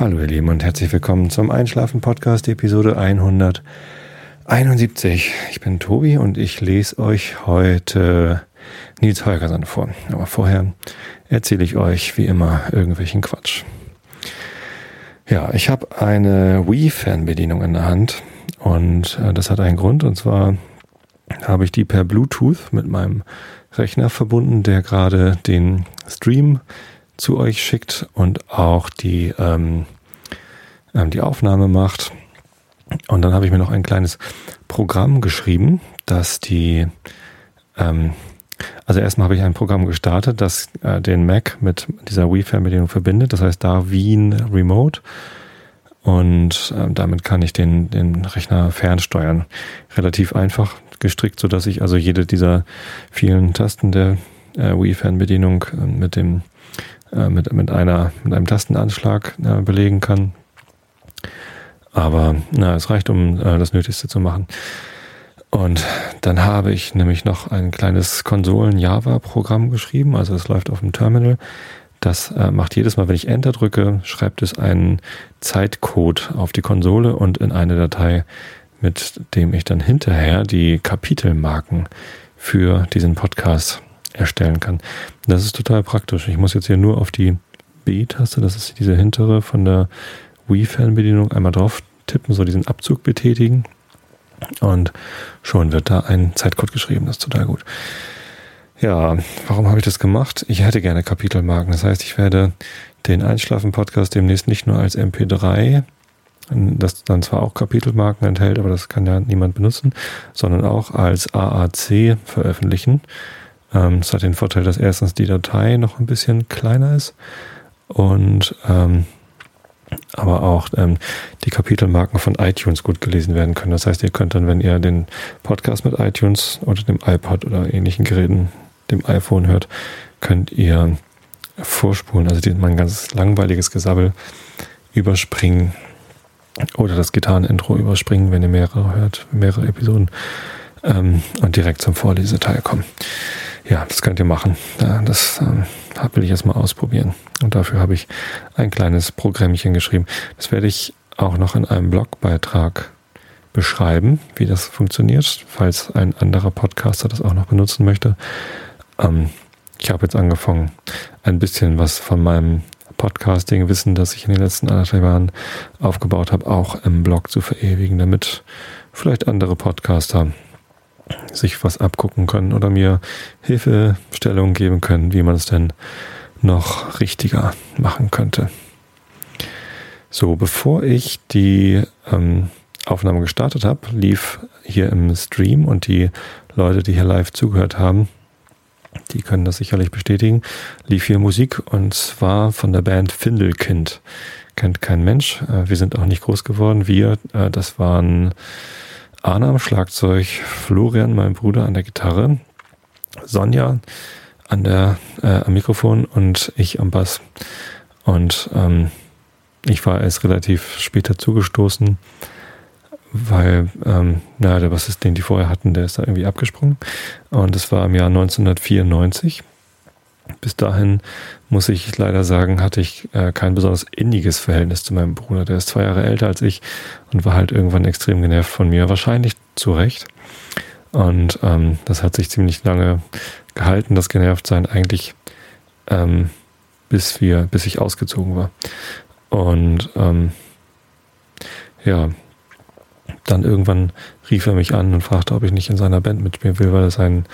Hallo ihr Lieben und herzlich willkommen zum Einschlafen Podcast Episode 171. Ich bin Tobi und ich lese euch heute Nils Holgersson vor. Aber vorher erzähle ich euch wie immer irgendwelchen Quatsch. Ja, ich habe eine Wii-Fernbedienung in der Hand und äh, das hat einen Grund und zwar habe ich die per Bluetooth mit meinem Rechner verbunden, der gerade den Stream zu euch schickt und auch die, ähm, ähm, die Aufnahme macht. Und dann habe ich mir noch ein kleines Programm geschrieben, das die, ähm, also erstmal habe ich ein Programm gestartet, das äh, den Mac mit dieser Wii-Fernbedienung verbindet, das heißt da Wien Remote. Und äh, damit kann ich den, den Rechner fernsteuern. Relativ einfach gestrickt, so dass ich also jede dieser vielen Tasten der äh, Wii-Fernbedienung äh, mit dem äh, mit, mit, einer, mit einem Tastenanschlag äh, belegen kann. Aber na, es reicht, um äh, das Nötigste zu machen. Und dann habe ich nämlich noch ein kleines Konsolen-Java-Programm geschrieben. Also es läuft auf dem Terminal. Das äh, macht jedes Mal, wenn ich Enter drücke, schreibt es einen Zeitcode auf die Konsole und in eine Datei, mit dem ich dann hinterher die Kapitelmarken für diesen Podcast erstellen kann. Das ist total praktisch. Ich muss jetzt hier nur auf die B-Taste, das ist diese hintere von der Wii-Fernbedienung, einmal drauf tippen, so diesen Abzug betätigen. Und schon wird da ein Zeitcode geschrieben. Das ist total gut. Ja, warum habe ich das gemacht? Ich hätte gerne Kapitelmarken. Das heißt, ich werde den Einschlafen-Podcast demnächst nicht nur als MP3, das dann zwar auch Kapitelmarken enthält, aber das kann ja niemand benutzen, sondern auch als AAC veröffentlichen. Ähm, das hat den Vorteil, dass erstens die Datei noch ein bisschen kleiner ist und ähm, aber auch ähm, die Kapitelmarken von iTunes gut gelesen werden können. Das heißt, ihr könnt dann, wenn ihr den Podcast mit iTunes oder dem iPod oder ähnlichen Geräten, dem iPhone hört, könnt ihr vorspulen, also die, mein ganz langweiliges Gesabbel überspringen oder das Gitarrenintro überspringen, wenn ihr mehrere hört, mehrere Episoden ähm, und direkt zum Vorleseteil kommen. Ja, das könnt ihr machen. Das ähm, will ich jetzt mal ausprobieren. Und dafür habe ich ein kleines Programmchen geschrieben. Das werde ich auch noch in einem Blogbeitrag beschreiben, wie das funktioniert, falls ein anderer Podcaster das auch noch benutzen möchte. Ähm, ich habe jetzt angefangen, ein bisschen was von meinem Podcasting-Wissen, das ich in den letzten anderthalb Jahren aufgebaut habe, auch im Blog zu verewigen, damit vielleicht andere Podcaster sich was abgucken können oder mir Hilfestellungen geben können, wie man es denn noch richtiger machen könnte. So, bevor ich die ähm, Aufnahme gestartet habe, lief hier im Stream und die Leute, die hier live zugehört haben, die können das sicherlich bestätigen, lief hier Musik und zwar von der Band Findelkind. Kennt kein Mensch. Äh, wir sind auch nicht groß geworden. Wir, äh, das waren Arne am Schlagzeug, Florian, mein Bruder, an der Gitarre, Sonja an der äh, am Mikrofon und ich am Bass. Und ähm, ich war erst relativ später zugestoßen, weil ähm, na, der Bassist, den die vorher hatten, der ist da irgendwie abgesprungen. Und es war im Jahr 1994. Bis dahin muss ich leider sagen, hatte ich äh, kein besonders inniges Verhältnis zu meinem Bruder. Der ist zwei Jahre älter als ich und war halt irgendwann extrem genervt von mir. Wahrscheinlich zu Recht. Und ähm, das hat sich ziemlich lange gehalten, das Genervtsein eigentlich, ähm, bis wir, bis ich ausgezogen war. Und ähm, ja, dann irgendwann rief er mich an und fragte, ob ich nicht in seiner Band mitspielen will, weil sein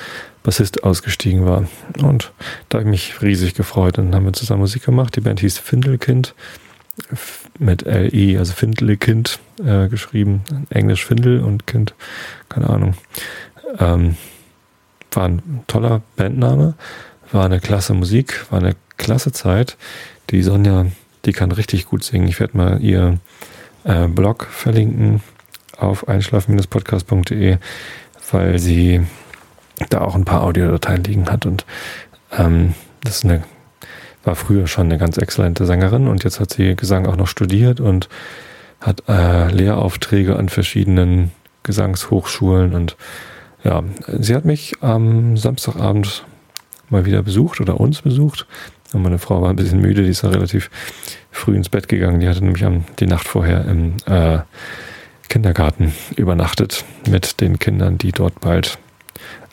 Bassist ausgestiegen war. Und da habe ich mich riesig gefreut. Und dann haben wir zusammen Musik gemacht. Die Band hieß Findelkind mit L-I, also Findelkind äh, geschrieben. Englisch Findel und Kind, keine Ahnung. Ähm, war ein toller Bandname, war eine klasse Musik, war eine klasse Zeit. Die Sonja, die kann richtig gut singen. Ich werde mal ihr äh, Blog verlinken auf einschlafen-podcast.de, weil sie da auch ein paar Audiodateien liegen hat und ähm, das ist eine, war früher schon eine ganz exzellente Sängerin und jetzt hat sie Gesang auch noch studiert und hat äh, Lehraufträge an verschiedenen Gesangshochschulen und ja, sie hat mich am Samstagabend mal wieder besucht oder uns besucht. Und meine Frau war ein bisschen müde, die ist ja relativ früh ins Bett gegangen. Die hatte nämlich am, die Nacht vorher im äh, Kindergarten übernachtet mit den Kindern, die dort bald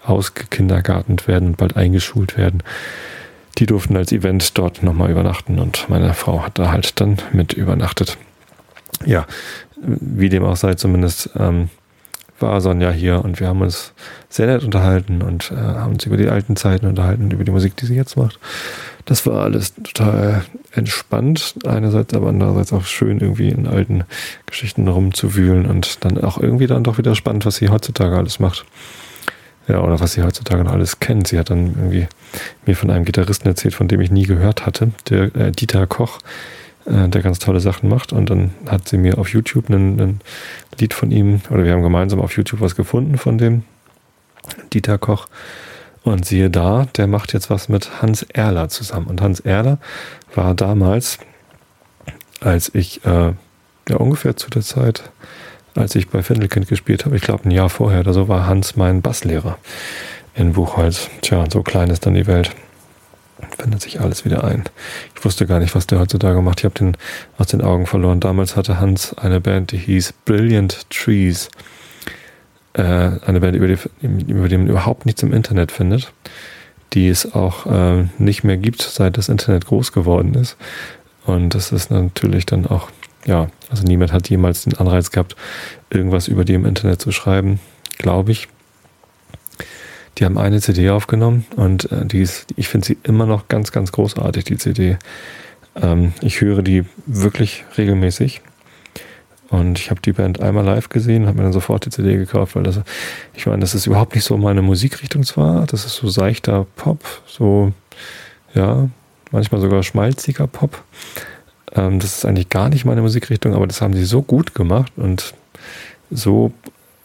ausgekindergartent werden, bald eingeschult werden. Die durften als Event dort nochmal übernachten und meine Frau hat da halt dann mit übernachtet. Ja, wie dem auch sei, zumindest ähm, war Sonja hier und wir haben uns sehr nett unterhalten und äh, haben uns über die alten Zeiten unterhalten und über die Musik, die sie jetzt macht. Das war alles total entspannt, einerseits, aber andererseits auch schön, irgendwie in alten Geschichten rumzuwühlen und dann auch irgendwie dann doch wieder spannend, was sie heutzutage alles macht. Ja, oder was sie heutzutage noch alles kennt. Sie hat dann irgendwie mir von einem Gitarristen erzählt, von dem ich nie gehört hatte, der äh, Dieter Koch, äh, der ganz tolle Sachen macht. Und dann hat sie mir auf YouTube ein, Lied von ihm, oder wir haben gemeinsam auf YouTube was gefunden von dem Dieter Koch. Und siehe da, der macht jetzt was mit Hans Erler zusammen. Und Hans Erler war damals, als ich äh, ja ungefähr zu der Zeit, als ich bei Findelkind gespielt habe, ich glaube ein Jahr vorher oder so, war Hans mein Basslehrer in Buchholz. Tja, so klein ist dann die Welt. Findet sich alles wieder ein. Ich wusste gar nicht, was der heutzutage macht. Ich habe den aus den Augen verloren. Damals hatte Hans eine Band, die hieß Brilliant Trees äh, eine Band, über die, über die man überhaupt nichts im Internet findet, die es auch äh, nicht mehr gibt, seit das Internet groß geworden ist. Und das ist natürlich dann auch, ja, also niemand hat jemals den Anreiz gehabt, irgendwas über die im Internet zu schreiben, glaube ich. Die haben eine CD aufgenommen und äh, die ist, ich finde sie immer noch ganz, ganz großartig, die CD. Ähm, ich höre die wirklich regelmäßig. Und ich habe die Band einmal live gesehen, habe mir dann sofort die CD gekauft, weil das, ich meine, das ist überhaupt nicht so meine Musikrichtung zwar, das ist so seichter Pop, so, ja, manchmal sogar schmalziger Pop. Ähm, das ist eigentlich gar nicht meine Musikrichtung, aber das haben sie so gut gemacht und so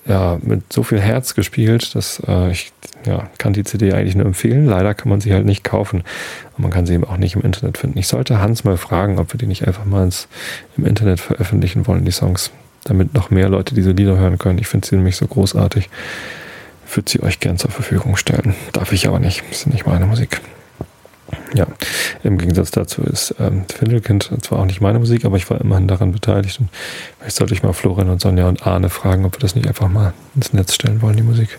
ja, mit so viel Herz gespielt, dass äh, ich ja, kann die CD eigentlich nur empfehlen. Leider kann man sie halt nicht kaufen. Und man kann sie eben auch nicht im Internet finden. Ich sollte Hans mal fragen, ob wir die nicht einfach mal ins, im Internet veröffentlichen wollen, die Songs, damit noch mehr Leute diese Lieder hören können. Ich finde sie nämlich so großartig. Würde sie euch gern zur Verfügung stellen. Darf ich aber nicht. Das ist nicht meine Musik. Ja, im Gegensatz dazu ist ähm, Findelkind zwar auch nicht meine Musik, aber ich war immerhin daran beteiligt. Und vielleicht sollte ich mal Florian und Sonja und Arne fragen, ob wir das nicht einfach mal ins Netz stellen wollen, die Musik.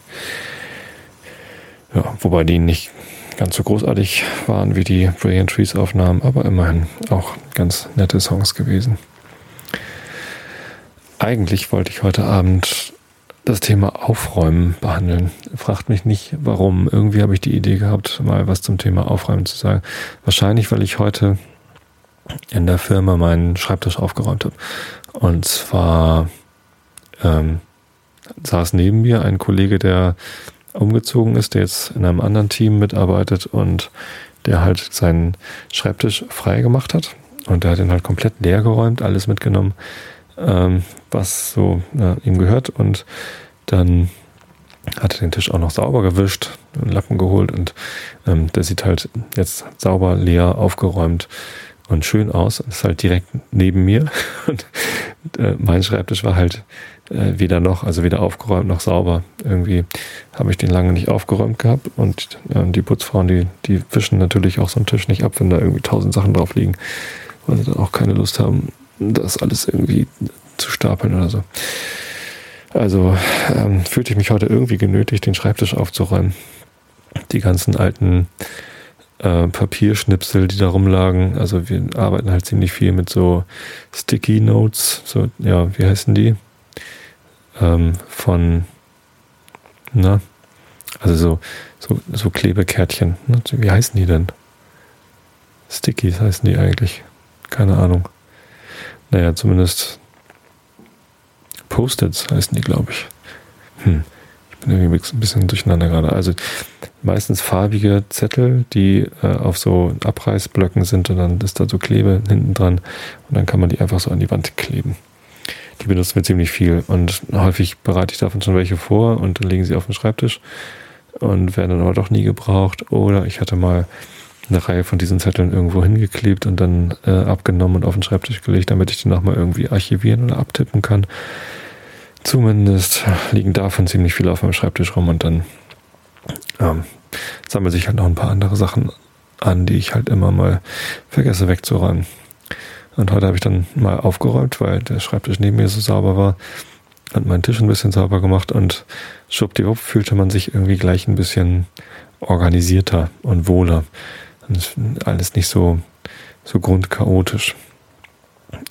Ja, wobei die nicht ganz so großartig waren wie die Brilliant Trees Aufnahmen, aber immerhin auch ganz nette Songs gewesen. Eigentlich wollte ich heute Abend das Thema Aufräumen behandeln. Fragt mich nicht, warum. Irgendwie habe ich die Idee gehabt, mal was zum Thema Aufräumen zu sagen. Wahrscheinlich, weil ich heute in der Firma meinen Schreibtisch aufgeräumt habe. Und zwar ähm, saß neben mir ein Kollege, der umgezogen ist, der jetzt in einem anderen Team mitarbeitet und der halt seinen Schreibtisch frei gemacht hat. Und der hat ihn halt komplett leer geräumt, alles mitgenommen, ähm, was so ja, ihm gehört. Und dann hat er den Tisch auch noch sauber gewischt, einen Lappen geholt und ähm, der sieht halt jetzt sauber, leer, aufgeräumt und schön aus. Ist halt direkt neben mir. Und äh, mein Schreibtisch war halt äh, weder noch, also weder aufgeräumt noch sauber. Irgendwie habe ich den lange nicht aufgeräumt gehabt und äh, die Putzfrauen, die, die wischen natürlich auch so einen Tisch nicht ab, wenn da irgendwie tausend Sachen drauf liegen, weil sie dann auch keine Lust haben, das alles irgendwie zu stapeln oder so. Also ähm, fühlte ich mich heute irgendwie genötigt, den Schreibtisch aufzuräumen. Die ganzen alten äh, Papierschnipsel, die da rumlagen. Also wir arbeiten halt ziemlich viel mit so Sticky Notes, so, ja, wie heißen die? Ähm, von, na, also so, so, so Klebekärtchen. Wie heißen die denn? Stickies heißen die eigentlich. Keine Ahnung. Naja, zumindest Post-its heißen die, glaube ich. Hm. Ich bin irgendwie ein bisschen durcheinander gerade. Also meistens farbige Zettel, die äh, auf so Abreißblöcken sind und dann ist da so Klebe hinten dran und dann kann man die einfach so an die Wand kleben. Die benutzen wir ziemlich viel und häufig bereite ich davon schon welche vor und dann legen sie auf den Schreibtisch und werden dann aber doch nie gebraucht. Oder ich hatte mal eine Reihe von diesen Zetteln irgendwo hingeklebt und dann äh, abgenommen und auf den Schreibtisch gelegt, damit ich die nochmal irgendwie archivieren oder abtippen kann. Zumindest liegen davon ziemlich viele auf meinem Schreibtisch rum und dann ähm, sammeln sich halt noch ein paar andere Sachen an, die ich halt immer mal vergesse wegzuräumen. Und heute habe ich dann mal aufgeräumt, weil der Schreibtisch neben mir so sauber war und meinen Tisch ein bisschen sauber gemacht und schwuppdiwupp fühlte man sich irgendwie gleich ein bisschen organisierter und wohler. Und alles nicht so, so grundchaotisch.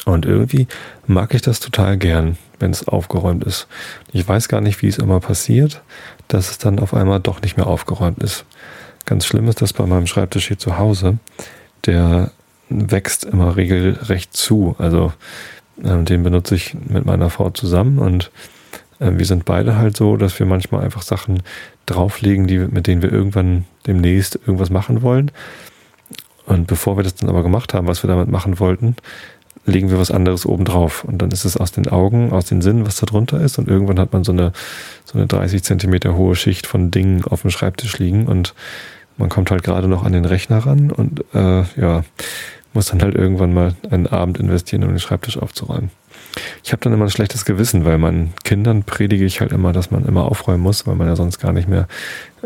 Und irgendwie mag ich das total gern, wenn es aufgeräumt ist. Ich weiß gar nicht, wie es immer passiert, dass es dann auf einmal doch nicht mehr aufgeräumt ist. Ganz schlimm ist das bei meinem Schreibtisch hier zu Hause. Der wächst immer regelrecht zu. Also ähm, den benutze ich mit meiner Frau zusammen und äh, wir sind beide halt so, dass wir manchmal einfach Sachen drauflegen, die, mit denen wir irgendwann demnächst irgendwas machen wollen. Und bevor wir das dann aber gemacht haben, was wir damit machen wollten, legen wir was anderes oben drauf. Und dann ist es aus den Augen, aus den Sinnen, was da drunter ist. Und irgendwann hat man so eine, so eine 30 Zentimeter hohe Schicht von Dingen auf dem Schreibtisch liegen. Und man kommt halt gerade noch an den Rechner ran und äh, ja, muss dann halt irgendwann mal einen Abend investieren, um den Schreibtisch aufzuräumen. Ich habe dann immer ein schlechtes Gewissen, weil meinen Kindern predige ich halt immer, dass man immer aufräumen muss, weil man ja sonst gar nicht mehr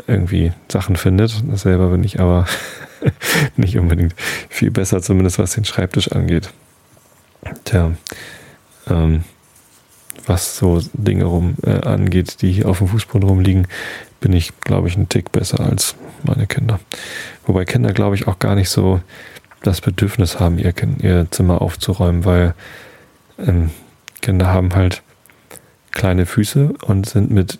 irgendwie Sachen findet. Selber bin ich aber nicht unbedingt viel besser, zumindest was den Schreibtisch angeht. Tja, ähm, was so Dinge rum äh, angeht, die hier auf dem Fußboden rumliegen, bin ich, glaube ich, einen Tick besser als meine Kinder. Wobei Kinder, glaube ich, auch gar nicht so das Bedürfnis haben, ihr, ihr Zimmer aufzuräumen, weil ähm, Kinder haben halt kleine Füße und sind mit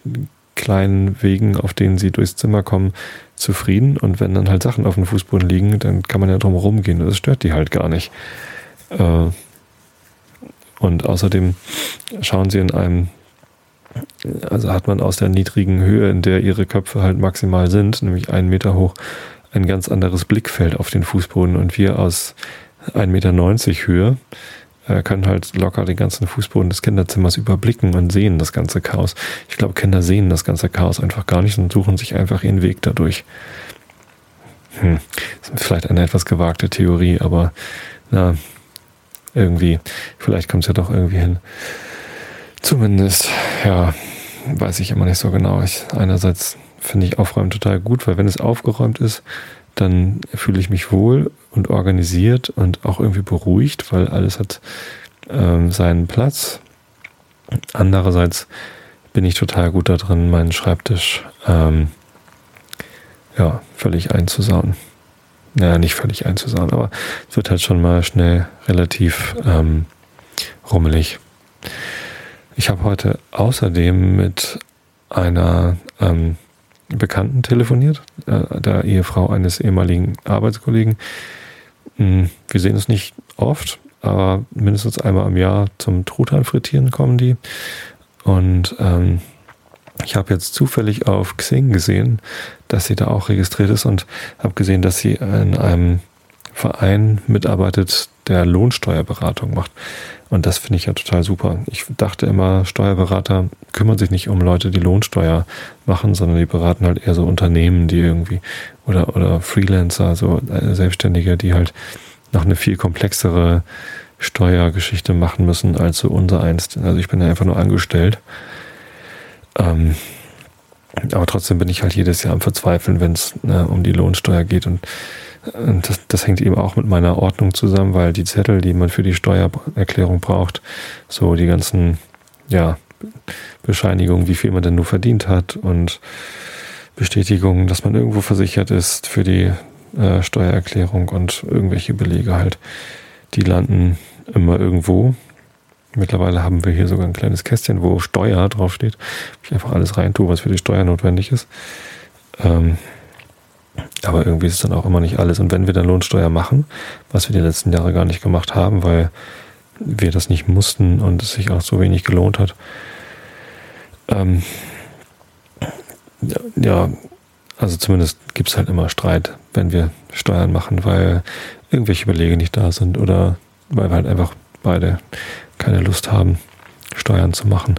kleinen Wegen, auf denen sie durchs Zimmer kommen, zufrieden. Und wenn dann halt Sachen auf dem Fußboden liegen, dann kann man ja drum rumgehen. Das stört die halt gar nicht. Äh, und außerdem schauen sie in einem, also hat man aus der niedrigen Höhe, in der ihre Köpfe halt maximal sind, nämlich einen Meter hoch, ein ganz anderes Blickfeld auf den Fußboden. Und wir aus 1,90 Meter Höhe äh, können halt locker den ganzen Fußboden des Kinderzimmers überblicken und sehen das ganze Chaos. Ich glaube, Kinder sehen das ganze Chaos einfach gar nicht und suchen sich einfach ihren Weg dadurch. Hm. Das ist vielleicht eine etwas gewagte Theorie, aber na, irgendwie, vielleicht kommt es ja doch irgendwie hin. Zumindest, ja, weiß ich immer nicht so genau. Ich, einerseits finde ich Aufräumen total gut, weil wenn es aufgeräumt ist, dann fühle ich mich wohl und organisiert und auch irgendwie beruhigt, weil alles hat ähm, seinen Platz. Andererseits bin ich total gut da drin, meinen Schreibtisch ähm, ja, völlig einzusauen. Naja, nicht völlig einzusauen, aber es wird halt schon mal schnell relativ ähm, rummelig. Ich habe heute außerdem mit einer ähm, Bekannten telefoniert, äh, der Ehefrau eines ehemaligen Arbeitskollegen. Hm, wir sehen uns nicht oft, aber mindestens einmal im Jahr zum Truthahn frittieren kommen die. Und ähm, ich habe jetzt zufällig auf Xing gesehen, dass sie da auch registriert ist und habe gesehen, dass sie in einem Verein mitarbeitet, der Lohnsteuerberatung macht. Und das finde ich ja total super. Ich dachte immer, Steuerberater kümmern sich nicht um Leute, die Lohnsteuer machen, sondern die beraten halt eher so Unternehmen, die irgendwie oder, oder Freelancer, so äh, Selbstständige, die halt noch eine viel komplexere Steuergeschichte machen müssen als so unser einst. Also ich bin ja einfach nur angestellt. Ähm, aber trotzdem bin ich halt jedes Jahr am Verzweifeln, wenn es ne, um die Lohnsteuer geht und und das, das hängt eben auch mit meiner Ordnung zusammen, weil die Zettel, die man für die Steuererklärung braucht, so die ganzen, ja, Bescheinigungen, wie viel man denn nur verdient hat und Bestätigungen, dass man irgendwo versichert ist für die äh, Steuererklärung und irgendwelche Belege halt, die landen immer irgendwo. Mittlerweile haben wir hier sogar ein kleines Kästchen, wo Steuer draufsteht. Ich einfach alles reintue, was für die Steuer notwendig ist. Ähm, aber irgendwie ist es dann auch immer nicht alles. Und wenn wir dann Lohnsteuer machen, was wir die letzten Jahre gar nicht gemacht haben, weil wir das nicht mussten und es sich auch so wenig gelohnt hat, ähm, ja, also zumindest gibt es halt immer Streit, wenn wir Steuern machen, weil irgendwelche Belege nicht da sind oder weil wir halt einfach beide keine Lust haben, Steuern zu machen.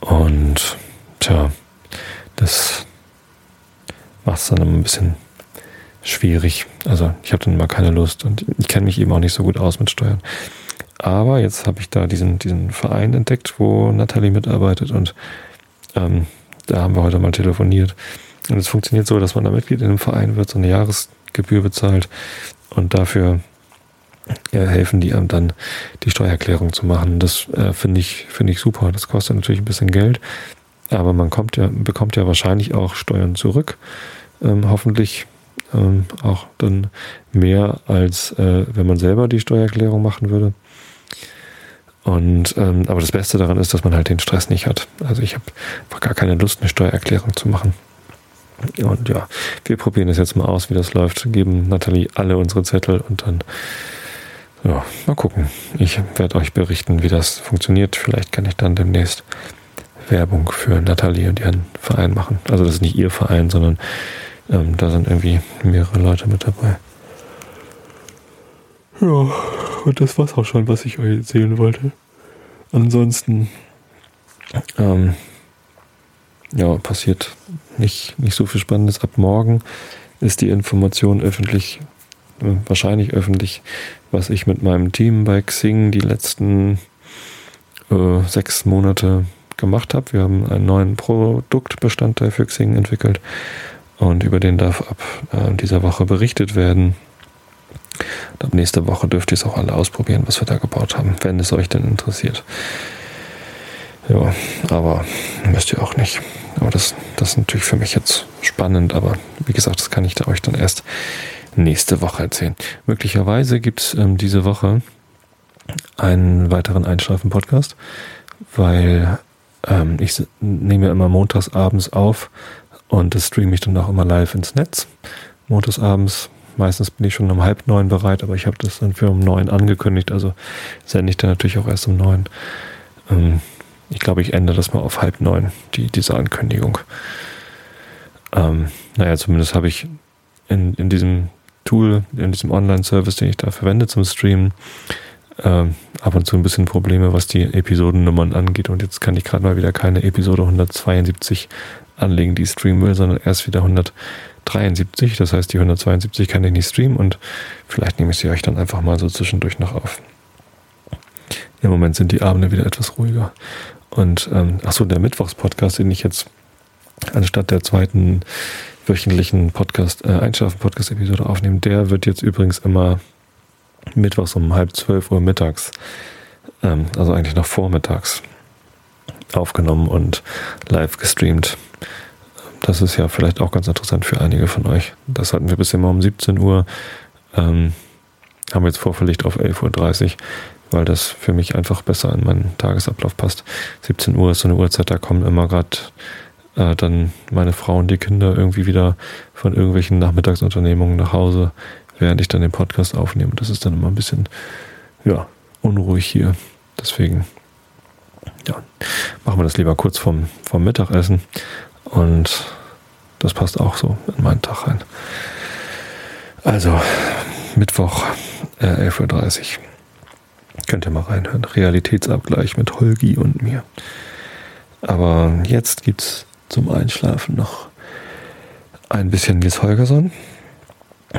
Und tja, das macht es dann immer ein bisschen schwierig. Also ich habe dann immer keine Lust und ich kenne mich eben auch nicht so gut aus mit Steuern. Aber jetzt habe ich da diesen, diesen Verein entdeckt, wo Nathalie mitarbeitet und ähm, da haben wir heute mal telefoniert. Und es funktioniert so, dass man da Mitglied in einem Verein wird, so eine Jahresgebühr bezahlt und dafür äh, helfen die einem dann, die Steuererklärung zu machen. Das äh, finde ich, finde ich super. Das kostet natürlich ein bisschen Geld, aber man kommt ja, bekommt ja wahrscheinlich auch Steuern zurück. Ähm, hoffentlich ähm, auch dann mehr, als äh, wenn man selber die Steuererklärung machen würde. Und ähm, aber das Beste daran ist, dass man halt den Stress nicht hat. Also ich habe gar keine Lust, eine Steuererklärung zu machen. Und ja, wir probieren es jetzt mal aus, wie das läuft. Geben Nathalie alle unsere Zettel und dann ja, mal gucken. Ich werde euch berichten, wie das funktioniert. Vielleicht kann ich dann demnächst Werbung für Nathalie und ihren Verein machen. Also das ist nicht ihr Verein, sondern ähm, da sind irgendwie mehrere Leute mit dabei. Ja, und das war's auch schon, was ich euch erzählen wollte. Ansonsten, ähm, ja, passiert nicht, nicht so viel Spannendes. Ab morgen ist die Information öffentlich, äh, wahrscheinlich öffentlich, was ich mit meinem Team bei Xing die letzten äh, sechs Monate gemacht habe. Wir haben einen neuen Produktbestandteil für Xing entwickelt und über den darf ab äh, dieser Woche berichtet werden. Und ab nächste Woche dürft ihr es auch alle ausprobieren, was wir da gebaut haben, wenn es euch denn interessiert. Ja, aber müsst ihr auch nicht. Aber das, das ist natürlich für mich jetzt spannend, aber wie gesagt, das kann ich da euch dann erst nächste Woche erzählen. Möglicherweise gibt es ähm, diese Woche einen weiteren Einschlafen-Podcast, weil ähm, ich nehme immer montags abends auf und das streame ich dann auch immer live ins Netz. Montags abends, meistens bin ich schon um halb neun bereit, aber ich habe das dann für um neun angekündigt, also sende ich dann natürlich auch erst um neun. Ähm, ich glaube, ich ändere das mal auf halb neun, die, diese Ankündigung. Ähm, naja, zumindest habe ich in, in diesem Tool, in diesem Online-Service, den ich da verwende zum Streamen, ähm, ab und zu ein bisschen Probleme, was die Episodennummern angeht. Und jetzt kann ich gerade mal wieder keine Episode 172 anlegen, die streamen will, sondern erst wieder 173. Das heißt, die 172 kann ich nicht streamen und vielleicht nehme ich sie euch dann einfach mal so zwischendurch noch auf. Im Moment sind die Abende wieder etwas ruhiger. Und ähm, achso, der Mittwochspodcast, den ich jetzt anstatt der zweiten wöchentlichen Podcast, äh, Einschlafen-Podcast-Episode aufnehmen, der wird jetzt übrigens immer mittwochs um halb zwölf Uhr mittags, ähm, also eigentlich noch vormittags, aufgenommen und live gestreamt. Das ist ja vielleicht auch ganz interessant für einige von euch. Das hatten wir bisher immer um 17 Uhr. Ähm, haben wir jetzt vorverlegt auf 11.30 Uhr, weil das für mich einfach besser in meinen Tagesablauf passt. 17 Uhr ist so eine Uhrzeit, da kommen immer gerade äh, dann meine Frau und die Kinder irgendwie wieder von irgendwelchen Nachmittagsunternehmungen nach Hause, während ich dann den Podcast aufnehme. Das ist dann immer ein bisschen, ja, unruhig hier. Deswegen, ja, machen wir das lieber kurz vorm, vorm Mittagessen. Und das passt auch so in meinen Tag rein. Also, Mittwoch, äh, 11.30 Uhr. Könnt ihr mal reinhören. Realitätsabgleich mit Holgi und mir. Aber jetzt gibt's zum Einschlafen noch ein bisschen Nils Holgersson.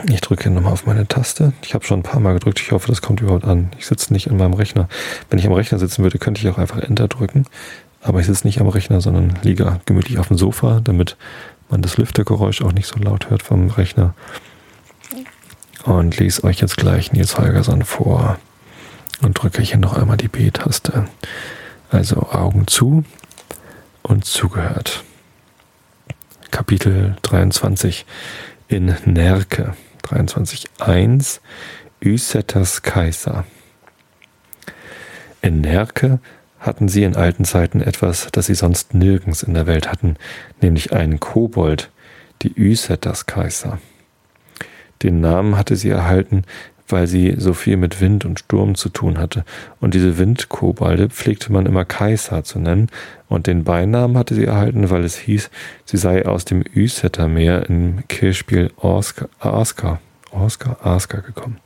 Ich drücke hier nochmal auf meine Taste. Ich habe schon ein paar Mal gedrückt. Ich hoffe, das kommt überhaupt an. Ich sitze nicht in meinem Rechner. Wenn ich am Rechner sitzen würde, könnte ich auch einfach Enter drücken. Aber ich sitze nicht am Rechner, sondern liege gemütlich auf dem Sofa, damit man das Lüftergeräusch auch nicht so laut hört vom Rechner. Und lese euch jetzt gleich Nils Holgersson vor und drücke hier noch einmal die B-Taste. Also Augen zu und zugehört. Kapitel 23 in Nerke 23.1 Ysetas Kaiser. In Nerke hatten sie in alten Zeiten etwas, das sie sonst nirgends in der Welt hatten, nämlich einen Kobold, die Ysetas Kaiser. Den Namen hatte sie erhalten, weil sie so viel mit Wind und Sturm zu tun hatte. Und diese Windkobalde pflegte man immer Kaiser zu nennen. Und den Beinamen hatte sie erhalten, weil es hieß, sie sei aus dem Ysetter Meer im Kirchspiel Aska, Aska, Aska gekommen.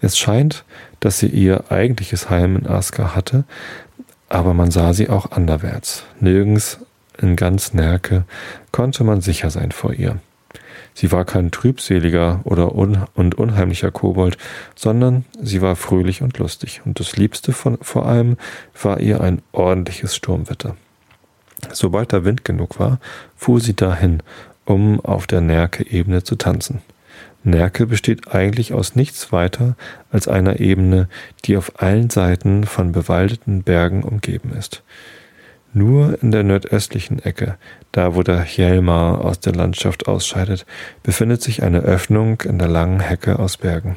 Es scheint, dass sie ihr eigentliches Heim in Aska hatte, aber man sah sie auch anderwärts. Nirgends in ganz Nerke konnte man sicher sein vor ihr. Sie war kein trübseliger oder un und unheimlicher Kobold, sondern sie war fröhlich und lustig, und das Liebste von vor allem war ihr ein ordentliches Sturmwetter. Sobald da Wind genug war, fuhr sie dahin, um auf der Närke-Ebene zu tanzen. Nerke besteht eigentlich aus nichts weiter als einer Ebene, die auf allen Seiten von bewaldeten Bergen umgeben ist. Nur in der nordöstlichen Ecke, da wo der Hjelmar aus der Landschaft ausscheidet, befindet sich eine Öffnung in der langen Hecke aus Bergen.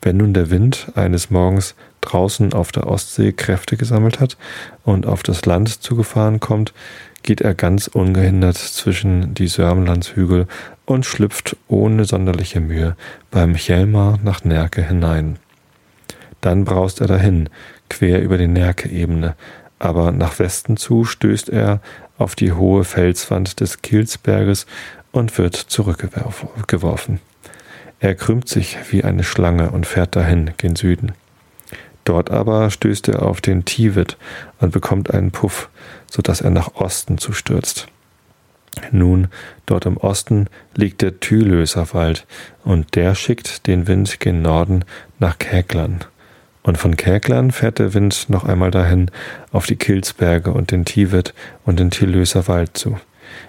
Wenn nun der Wind eines Morgens draußen auf der Ostsee Kräfte gesammelt hat und auf das Land zugefahren kommt, geht er ganz ungehindert zwischen die Sörmlandshügel und schlüpft ohne sonderliche Mühe beim Hjelmar nach Nerke hinein. Dann braust er dahin, quer über die Nerke-Ebene, aber nach Westen zu stößt er auf die hohe Felswand des Kielsberges und wird zurückgeworfen. Er krümmt sich wie eine Schlange und fährt dahin, gen Süden. Dort aber stößt er auf den Tivet und bekommt einen Puff, so dass er nach Osten zustürzt. Nun, dort im Osten liegt der Thylöser Wald, und der schickt den Wind gen Norden nach Käglern. Und von Käglern fährt der Wind noch einmal dahin auf die Kilsberge und den Tivet und den Thylöser Wald zu.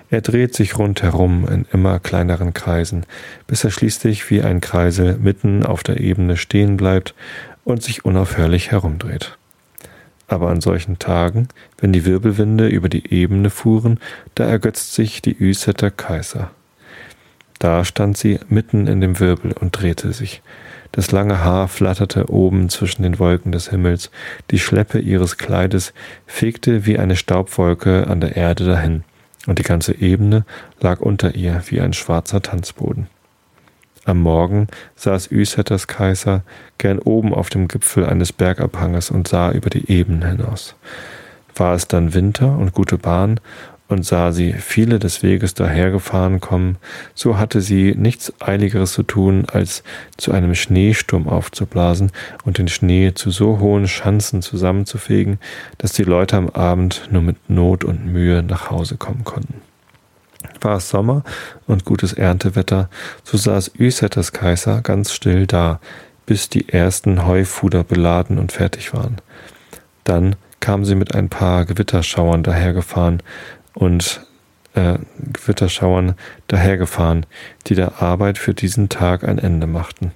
Er dreht sich rundherum in immer kleineren Kreisen, bis er schließlich wie ein Kreisel mitten auf der Ebene stehen bleibt und sich unaufhörlich herumdreht. Aber an solchen Tagen, wenn die Wirbelwinde über die Ebene fuhren, da ergötzt sich die Üseter Kaiser. Da stand sie mitten in dem Wirbel und drehte sich. Das lange Haar flatterte oben zwischen den Wolken des Himmels, die Schleppe ihres Kleides fegte wie eine Staubwolke an der Erde dahin und die ganze Ebene lag unter ihr wie ein schwarzer Tanzboden. Am Morgen saß Üsetters Kaiser gern oben auf dem Gipfel eines Bergabhanges und sah über die Ebene hinaus. War es dann Winter und gute Bahn, und sah sie viele des Weges dahergefahren kommen, so hatte sie nichts Eiligeres zu tun, als zu einem Schneesturm aufzublasen und den Schnee zu so hohen Schanzen zusammenzufegen, dass die Leute am Abend nur mit Not und Mühe nach Hause kommen konnten. War es Sommer und gutes Erntewetter, so saß Üsetters Kaiser ganz still da, bis die ersten Heufuder beladen und fertig waren. Dann kam sie mit ein paar Gewitterschauern dahergefahren, und äh, Gewitterschauern dahergefahren, die der Arbeit für diesen Tag ein Ende machten.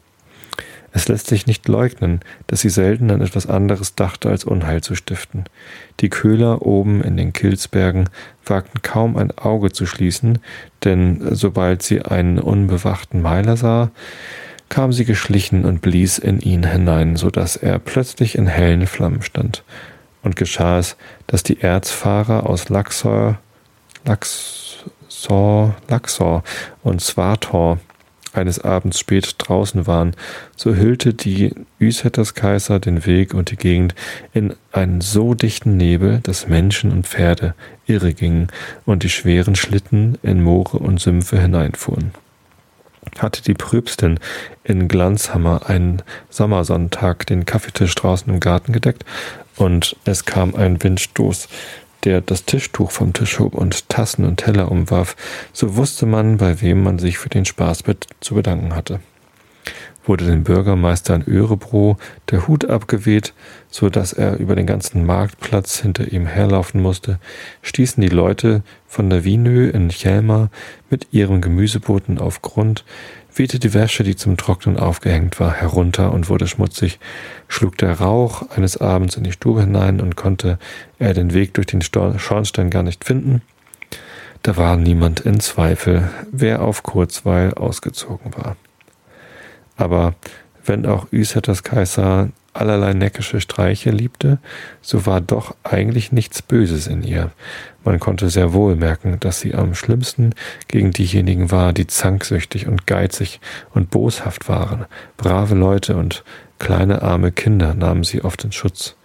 Es lässt sich nicht leugnen, dass sie selten an etwas anderes dachte, als Unheil zu stiften. Die Köhler oben in den Kilsbergen wagten kaum ein Auge zu schließen, denn sobald sie einen unbewachten Meiler sah, kam sie geschlichen und blies in ihn hinein, so dass er plötzlich in hellen Flammen stand. Und geschah es, dass die Erzfahrer aus Laxor Laxor, Laxor und Swator eines Abends spät draußen waren, so hüllte die Üsetters Kaiser den Weg und die Gegend in einen so dichten Nebel, dass Menschen und Pferde irre gingen und die schweren Schlitten in Moore und Sümpfe hineinfuhren. Hatte die Pröbstin in Glanzhammer einen Sommersonntag den Kaffeetisch draußen im Garten gedeckt und es kam ein Windstoß, der das Tischtuch vom Tisch hob und Tassen und Teller umwarf, so wusste man, bei wem man sich für den Spaß zu bedanken hatte. Wurde dem Bürgermeister in Örebro der Hut abgeweht, so dass er über den ganzen Marktplatz hinter ihm herlaufen musste, stießen die Leute von der Wienö in Chelma mit ihrem Gemüseboten auf Grund, wehte die Wäsche, die zum Trocknen aufgehängt war, herunter und wurde schmutzig, schlug der Rauch eines Abends in die Stube hinein und konnte er den Weg durch den Schornstein gar nicht finden. Da war niemand in Zweifel, wer auf Kurzweil ausgezogen war. Aber wenn auch Üsetters Kaiser allerlei neckische Streiche liebte, so war doch eigentlich nichts Böses in ihr. Man konnte sehr wohl merken, dass sie am schlimmsten gegen diejenigen war, die zanksüchtig und geizig und boshaft waren. Brave Leute und kleine arme Kinder nahmen sie oft in Schutz.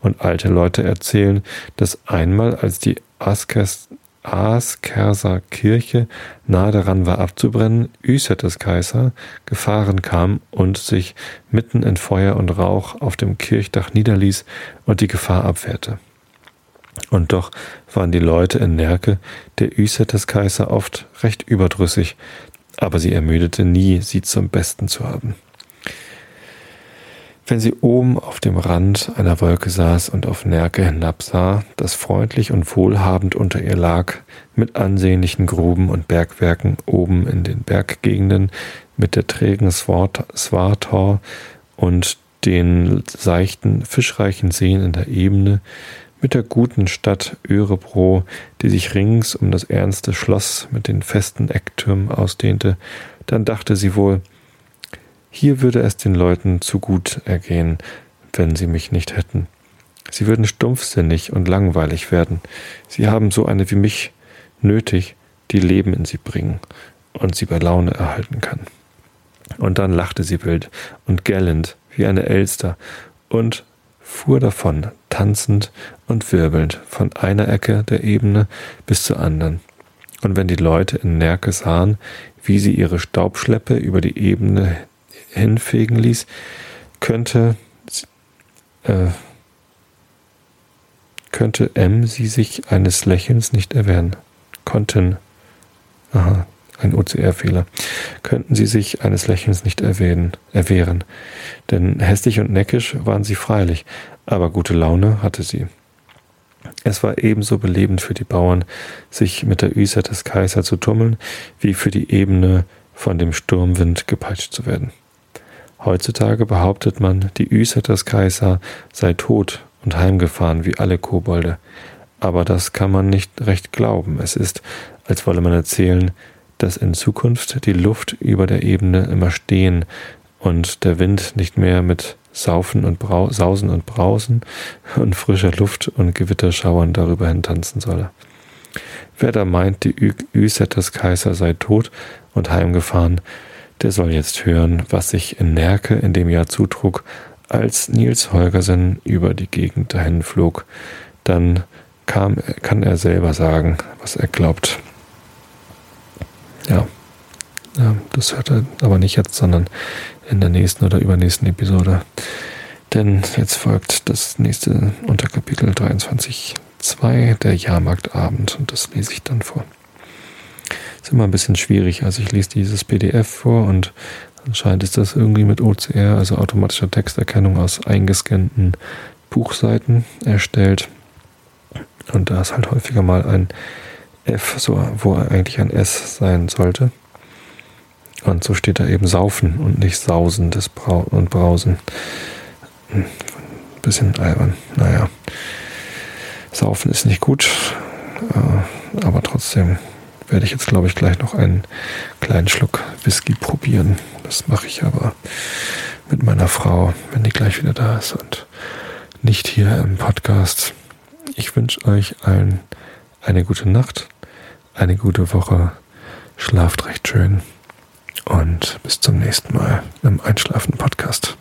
Und alte Leute erzählen, dass einmal, als die Askers Askerser Kirche nahe daran war abzubrennen, Üsetes Kaiser gefahren kam und sich mitten in Feuer und Rauch auf dem Kirchdach niederließ und die Gefahr abwehrte. Und doch waren die Leute in Nerke der Üsetes Kaiser oft recht überdrüssig, aber sie ermüdete nie, sie zum Besten zu haben. Wenn sie oben auf dem Rand einer Wolke saß und auf Nerke hinabsah, das freundlich und wohlhabend unter ihr lag, mit ansehnlichen Gruben und Bergwerken oben in den Berggegenden, mit der trägen Swartor und den seichten, fischreichen Seen in der Ebene, mit der guten Stadt Örebro, die sich rings um das ernste Schloss mit den festen Ecktürmen ausdehnte, dann dachte sie wohl, hier würde es den Leuten zu gut ergehen, wenn sie mich nicht hätten. Sie würden stumpfsinnig und langweilig werden. Sie haben so eine wie mich nötig, die Leben in sie bringen und sie bei Laune erhalten kann. Und dann lachte sie wild und gellend wie eine Elster und fuhr davon, tanzend und wirbelnd von einer Ecke der Ebene bis zur anderen. Und wenn die Leute in Nerke sahen, wie sie ihre Staubschleppe über die Ebene hinfegen ließ, könnte, äh, könnte M sie sich eines Lächelns nicht erwehren. Konnten, aha, ein OCR-Fehler, könnten sie sich eines Lächelns nicht erwähnen, erwehren. Denn hässlich und neckisch waren sie freilich, aber gute Laune hatte sie. Es war ebenso belebend für die Bauern, sich mit der Üser des Kaiser zu tummeln, wie für die Ebene von dem Sturmwind gepeitscht zu werden. Heutzutage behauptet man, die Yseters Kaiser sei tot und heimgefahren wie alle Kobolde. Aber das kann man nicht recht glauben. Es ist, als wolle man erzählen, dass in Zukunft die Luft über der Ebene immer stehen und der Wind nicht mehr mit Saufen und Brau Sausen und Brausen und frischer Luft und Gewitterschauern darüber hin tanzen solle. Wer da meint, die Yseters Kaiser sei tot und heimgefahren, der soll jetzt hören, was sich in Nerke in dem Jahr zutrug, als Nils Holgersen über die Gegend dahin flog. Dann kam, kann er selber sagen, was er glaubt. Ja, ja das hört er aber nicht jetzt, sondern in der nächsten oder übernächsten Episode. Denn jetzt folgt das nächste Unterkapitel 23.2, der Jahrmarktabend, und das lese ich dann vor ist immer ein bisschen schwierig. Also ich lese dieses PDF vor und anscheinend ist das irgendwie mit OCR, also automatischer Texterkennung aus eingescannten Buchseiten erstellt. Und da ist halt häufiger mal ein F, so, wo eigentlich ein S sein sollte. Und so steht da eben Saufen und nicht Sausen Brau und Brausen. Ein bisschen albern. Naja. Saufen ist nicht gut, äh, aber trotzdem werde ich jetzt, glaube ich, gleich noch einen kleinen Schluck Whisky probieren. Das mache ich aber mit meiner Frau, wenn die gleich wieder da ist und nicht hier im Podcast. Ich wünsche euch allen eine gute Nacht, eine gute Woche. Schlaft recht schön und bis zum nächsten Mal im Einschlafen Podcast.